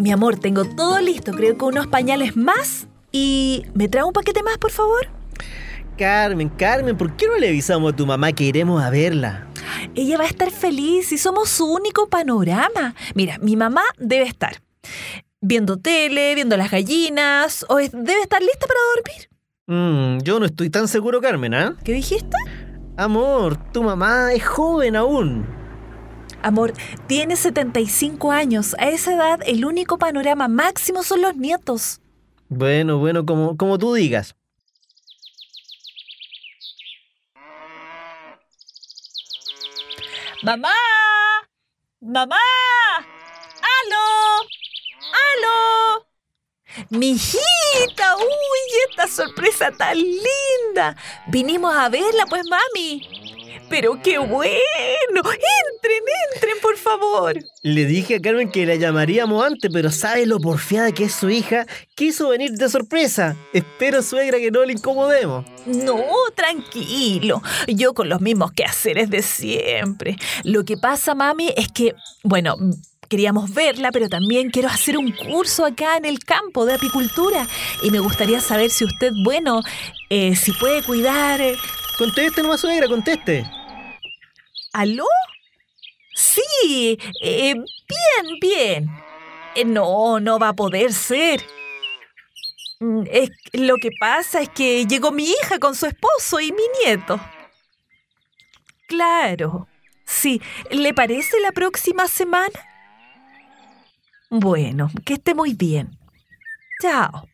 Mi amor, tengo todo listo, creo que unos pañales más. ¿Y me trae un paquete más, por favor? Carmen, Carmen, ¿por qué no le avisamos a tu mamá que iremos a verla? Ella va a estar feliz y somos su único panorama. Mira, mi mamá debe estar viendo tele, viendo las gallinas, o es- debe estar lista para dormir. Mm, yo no estoy tan seguro, Carmen, ¿ah? ¿Qué dijiste? Amor, tu mamá es joven aún. Amor, tiene 75 años. A esa edad, el único panorama máximo son los nietos. Bueno, bueno, como, como tú digas. ¡Mamá! ¡Mamá! ¡Aló! ¡Aló! ¡Mijita! ¡Uy, esta sorpresa tan linda! Vinimos a verla, pues, mami. Pero qué bueno. Entren, entren, por favor. Le dije a Carmen que la llamaríamos antes, pero sabe lo porfiada que es su hija. Quiso venir de sorpresa. Espero, suegra, que no le incomodemos. No, tranquilo. Yo con los mismos quehaceres de siempre. Lo que pasa, mami, es que, bueno, queríamos verla, pero también quiero hacer un curso acá en el campo de apicultura. Y me gustaría saber si usted, bueno, eh, si puede cuidar. eh, Conteste nomás, suegra, conteste. ¿Aló? Sí, eh, bien, bien. Eh, no, no va a poder ser. Mm, lo que pasa es que llegó mi hija con su esposo y mi nieto. Claro. Sí, ¿le parece la próxima semana? Bueno, que esté muy bien. Chao.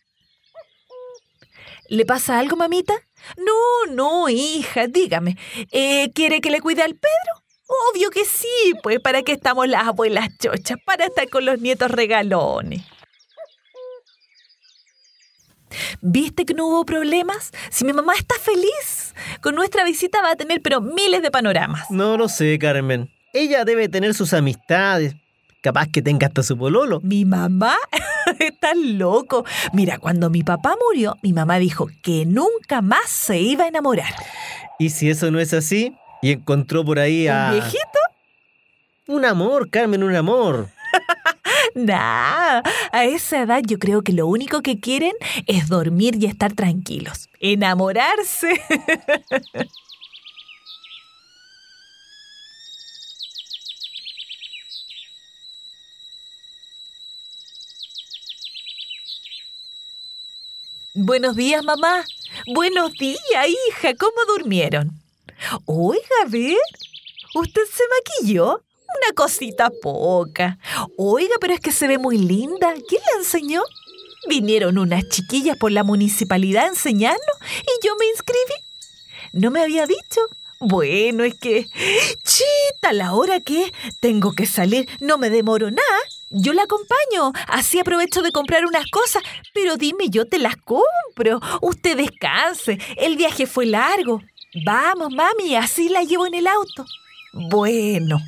¿Le pasa algo, mamita? No, no, hija, dígame. Eh, ¿Quiere que le cuide al Pedro? Obvio que sí, pues para qué estamos las abuelas chochas, para estar con los nietos regalones. ¿Viste que no hubo problemas? Si mi mamá está feliz, con nuestra visita va a tener pero miles de panoramas. No lo sé, Carmen. Ella debe tener sus amistades. Capaz que tenga hasta su pololo. ¿Mi mamá? Está loco. Mira, cuando mi papá murió, mi mamá dijo que nunca más se iba a enamorar. Y si eso no es así, y encontró por ahí a... ¿Un viejito? Un amor, Carmen, un amor. Nah, a esa edad yo creo que lo único que quieren es dormir y estar tranquilos. Enamorarse. Buenos días, mamá. Buenos días, hija. ¿Cómo durmieron? Oiga, a ver. ¿Usted se maquilló? Una cosita poca. Oiga, pero es que se ve muy linda. ¿Quién la enseñó? Vinieron unas chiquillas por la municipalidad a enseñarnos y yo me inscribí. ¿No me había dicho? Bueno, es que... Chita, la hora que tengo que salir. No me demoro nada. Yo la acompaño. Así aprovecho de comprar unas cosas. Pero dime, yo te las compro. Usted descanse. El viaje fue largo. Vamos, mami, así la llevo en el auto. Bueno.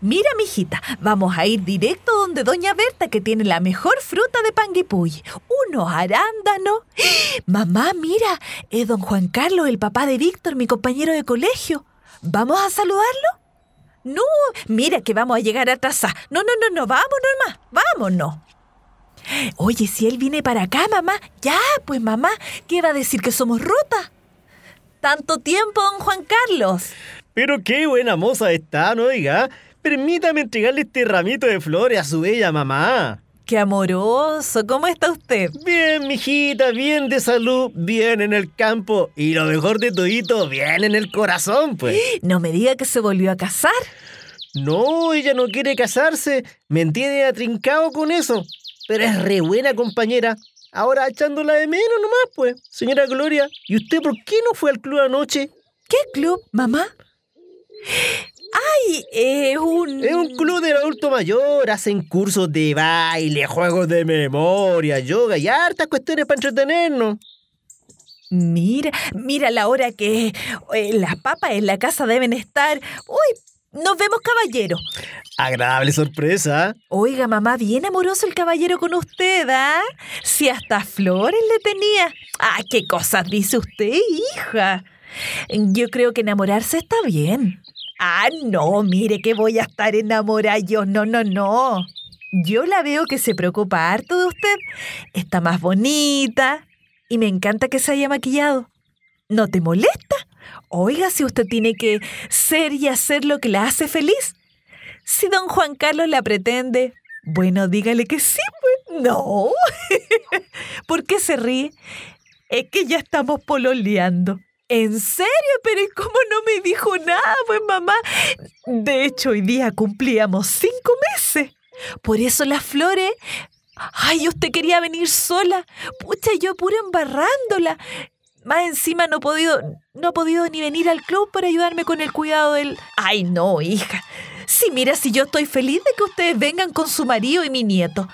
Mira, mijita, vamos a ir directo donde Doña Berta, que tiene la mejor fruta de Panguipulli. Unos arándanos. Mamá, mira, es don Juan Carlos, el papá de Víctor, mi compañero de colegio. ¿Vamos a saludarlo? No, mira que vamos a llegar atrasados. No, no, no, no, vámonos más, vámonos. Oye, si él viene para acá, mamá, ya, pues mamá, ¿qué va a decir que somos rutas? Tanto tiempo, don Juan Carlos. Pero qué buena moza está, ¿no oiga? Permítame entregarle este ramito de flores a su bella mamá. Qué amoroso, ¿cómo está usted? Bien, mijita, bien de salud, bien en el campo y lo mejor de todito, bien en el corazón, pues. No me diga que se volvió a casar. No, ella no quiere casarse, me entiende atrincado con eso, pero es re buena compañera. Ahora echándola de menos nomás, pues. Señora Gloria, ¿y usted por qué no fue al club anoche? ¿Qué club, mamá? ¡Ay! Es un... Es un club del adulto mayor, hacen cursos de baile, juegos de memoria, yoga y hartas cuestiones para entretenernos. Mira, mira la hora que eh, las papas en la casa deben estar. ¡Uy! Nos vemos, caballero. Agradable sorpresa. Oiga, mamá, bien amoroso el caballero con usted, ¿ah? Si hasta flores le tenía. ¡Ah, qué cosas dice usted, hija! Yo creo que enamorarse está bien. Ah, no, mire que voy a estar enamorada yo. No, no, no. Yo la veo que se preocupa harto de usted. Está más bonita y me encanta que se haya maquillado. ¿No te molesta? Oiga, si usted tiene que ser y hacer lo que la hace feliz. Si don Juan Carlos la pretende, bueno, dígale que sí, pues. No. ¿Por qué se ríe? Es que ya estamos pololeando. ¿En serio? Pero ¿cómo no me dijo nada, pues mamá? De hecho, hoy día cumplíamos cinco meses. Por eso las flores. Ay, usted quería venir sola. Pucha, yo puro embarrándola. Más encima no he podido, no he podido ni venir al club para ayudarme con el cuidado del. Ay, no, hija. Sí, mira, si yo estoy feliz de que ustedes vengan con su marido y mi nieto.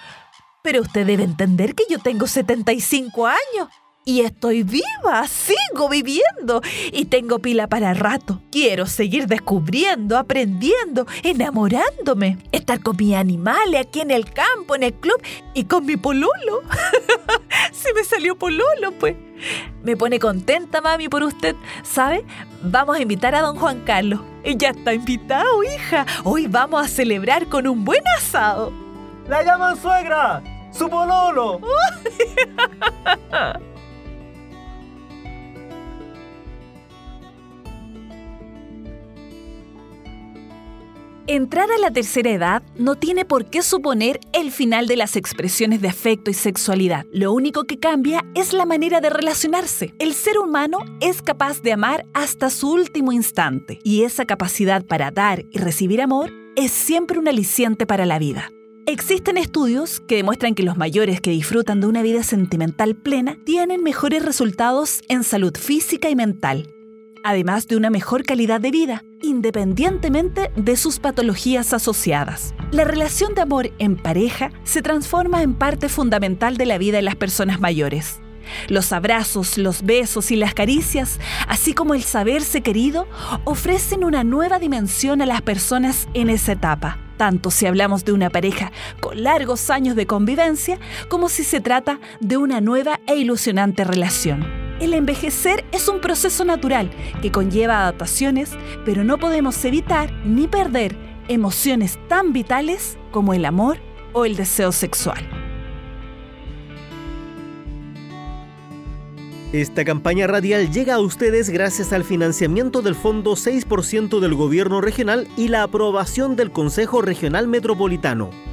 Pero usted debe entender que yo tengo 75 años. Y estoy viva, sigo viviendo y tengo pila para rato. Quiero seguir descubriendo, aprendiendo, enamorándome. Estar con mis animales aquí en el campo, en el club y con mi pololo. si me salió pololo, pues. Me pone contenta, mami, por usted. ¿Sabe? Vamos a invitar a don Juan Carlos. Ya está invitado, hija. Hoy vamos a celebrar con un buen asado. ¡La llaman suegra! ¡Su pololo! Entrar a la tercera edad no tiene por qué suponer el final de las expresiones de afecto y sexualidad. Lo único que cambia es la manera de relacionarse. El ser humano es capaz de amar hasta su último instante y esa capacidad para dar y recibir amor es siempre un aliciente para la vida. Existen estudios que demuestran que los mayores que disfrutan de una vida sentimental plena tienen mejores resultados en salud física y mental además de una mejor calidad de vida, independientemente de sus patologías asociadas. La relación de amor en pareja se transforma en parte fundamental de la vida de las personas mayores. Los abrazos, los besos y las caricias, así como el saberse querido, ofrecen una nueva dimensión a las personas en esa etapa, tanto si hablamos de una pareja con largos años de convivencia como si se trata de una nueva e ilusionante relación. El envejecer es un proceso natural que conlleva adaptaciones, pero no podemos evitar ni perder emociones tan vitales como el amor o el deseo sexual. Esta campaña radial llega a ustedes gracias al financiamiento del Fondo 6% del Gobierno Regional y la aprobación del Consejo Regional Metropolitano.